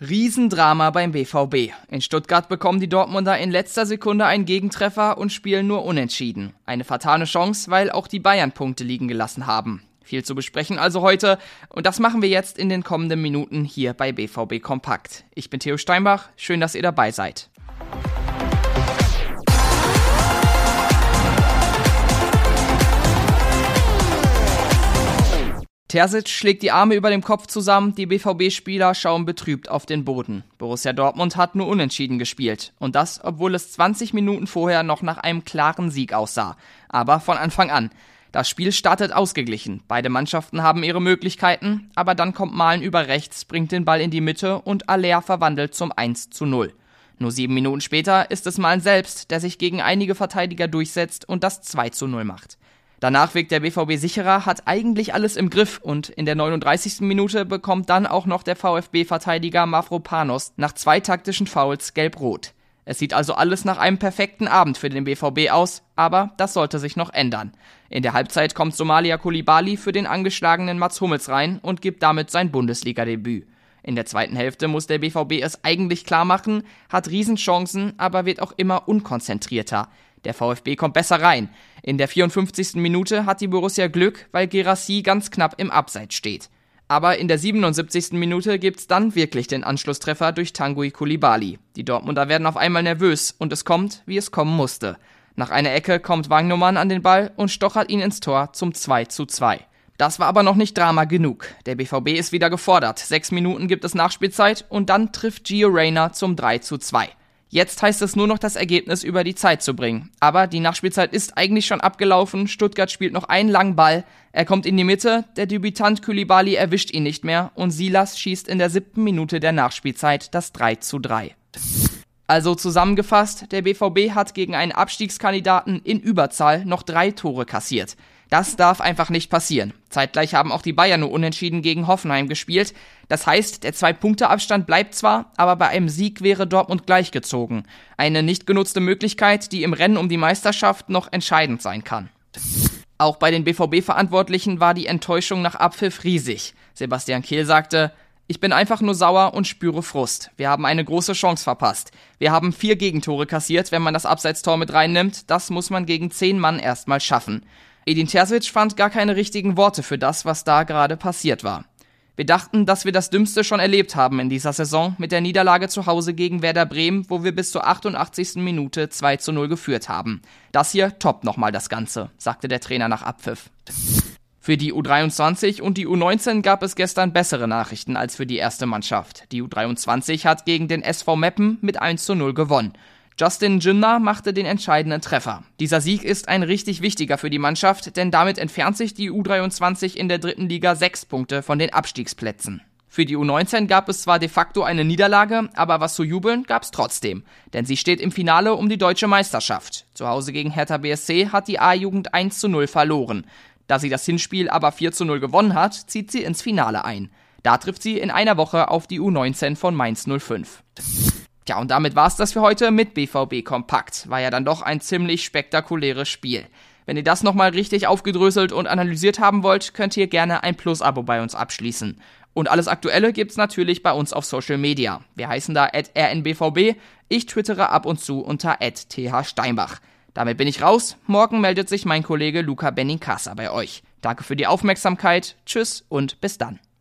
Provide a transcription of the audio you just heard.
Riesendrama beim BVB. In Stuttgart bekommen die Dortmunder in letzter Sekunde einen Gegentreffer und spielen nur unentschieden. Eine fatale Chance, weil auch die Bayern Punkte liegen gelassen haben. Viel zu besprechen also heute und das machen wir jetzt in den kommenden Minuten hier bei BVB Kompakt. Ich bin Theo Steinbach, schön, dass ihr dabei seid. Terzic schlägt die Arme über dem Kopf zusammen, die BVB-Spieler schauen betrübt auf den Boden. Borussia Dortmund hat nur unentschieden gespielt. Und das, obwohl es 20 Minuten vorher noch nach einem klaren Sieg aussah. Aber von Anfang an. Das Spiel startet ausgeglichen. Beide Mannschaften haben ihre Möglichkeiten, aber dann kommt Malen über rechts, bringt den Ball in die Mitte und Aller verwandelt zum 1 zu 0. Nur sieben Minuten später ist es Malen selbst, der sich gegen einige Verteidiger durchsetzt und das 2 zu 0 macht. Danach wirkt der BVB sicherer, hat eigentlich alles im Griff und in der 39. Minute bekommt dann auch noch der VfB-Verteidiger Mafropanos nach zwei taktischen Fouls gelb-rot. Es sieht also alles nach einem perfekten Abend für den BVB aus, aber das sollte sich noch ändern. In der Halbzeit kommt Somalia Kulibali für den angeschlagenen Mats Hummels rein und gibt damit sein Bundesliga-Debüt. In der zweiten Hälfte muss der BVB es eigentlich klar machen, hat Riesenchancen, aber wird auch immer unkonzentrierter. Der VfB kommt besser rein. In der 54. Minute hat die Borussia Glück, weil Gerassi ganz knapp im Abseits steht. Aber in der 77. Minute gibt's dann wirklich den Anschlusstreffer durch Tanguy Kulibali. Die Dortmunder werden auf einmal nervös und es kommt, wie es kommen musste. Nach einer Ecke kommt Wagnumann an den Ball und stochert ihn ins Tor zum 2 zu 2. Das war aber noch nicht Drama genug. Der BVB ist wieder gefordert. Sechs Minuten gibt es Nachspielzeit und dann trifft Gio Reyna zum 3 zu 2. Jetzt heißt es nur noch, das Ergebnis über die Zeit zu bringen. Aber die Nachspielzeit ist eigentlich schon abgelaufen. Stuttgart spielt noch einen langen Ball. Er kommt in die Mitte. Der Debütant Kulibali erwischt ihn nicht mehr. Und Silas schießt in der siebten Minute der Nachspielzeit das 3 zu 3. Also zusammengefasst, der BVB hat gegen einen Abstiegskandidaten in Überzahl noch drei Tore kassiert. Das darf einfach nicht passieren. Zeitgleich haben auch die Bayern nur unentschieden gegen Hoffenheim gespielt. Das heißt, der Zwei-Punkte-Abstand bleibt zwar, aber bei einem Sieg wäre Dortmund gleichgezogen. Eine nicht genutzte Möglichkeit, die im Rennen um die Meisterschaft noch entscheidend sein kann. Auch bei den BVB-Verantwortlichen war die Enttäuschung nach Abpfiff riesig. Sebastian Kehl sagte, ich bin einfach nur sauer und spüre Frust. Wir haben eine große Chance verpasst. Wir haben vier Gegentore kassiert, wenn man das Abseitstor mit reinnimmt. Das muss man gegen zehn Mann erstmal schaffen. Edin Terzic fand gar keine richtigen Worte für das, was da gerade passiert war. Wir dachten, dass wir das Dümmste schon erlebt haben in dieser Saison mit der Niederlage zu Hause gegen Werder Bremen, wo wir bis zur 88. Minute 2 zu 0 geführt haben. Das hier toppt nochmal das Ganze, sagte der Trainer nach Abpfiff. Für die U23 und die U19 gab es gestern bessere Nachrichten als für die erste Mannschaft. Die U23 hat gegen den SV Meppen mit 1 zu 0 gewonnen. Justin Jinnah machte den entscheidenden Treffer. Dieser Sieg ist ein richtig wichtiger für die Mannschaft, denn damit entfernt sich die U23 in der dritten Liga sechs Punkte von den Abstiegsplätzen. Für die U19 gab es zwar de facto eine Niederlage, aber was zu jubeln gab's trotzdem. Denn sie steht im Finale um die deutsche Meisterschaft. Zu Hause gegen Hertha BSC hat die A-Jugend 1 zu 0 verloren. Da sie das Hinspiel aber 4 zu 0 gewonnen hat, zieht sie ins Finale ein. Da trifft sie in einer Woche auf die U19 von Mainz 05. Tja, und damit war's das für heute mit BVB Kompakt. War ja dann doch ein ziemlich spektakuläres Spiel. Wenn ihr das nochmal richtig aufgedröselt und analysiert haben wollt, könnt ihr gerne ein Plus-Abo bei uns abschließen. Und alles Aktuelle gibt's natürlich bei uns auf Social Media. Wir heißen da at rnbvb. Ich twittere ab und zu unter at thsteinbach. Damit bin ich raus. Morgen meldet sich mein Kollege Luca Benincasa bei euch. Danke für die Aufmerksamkeit. Tschüss und bis dann.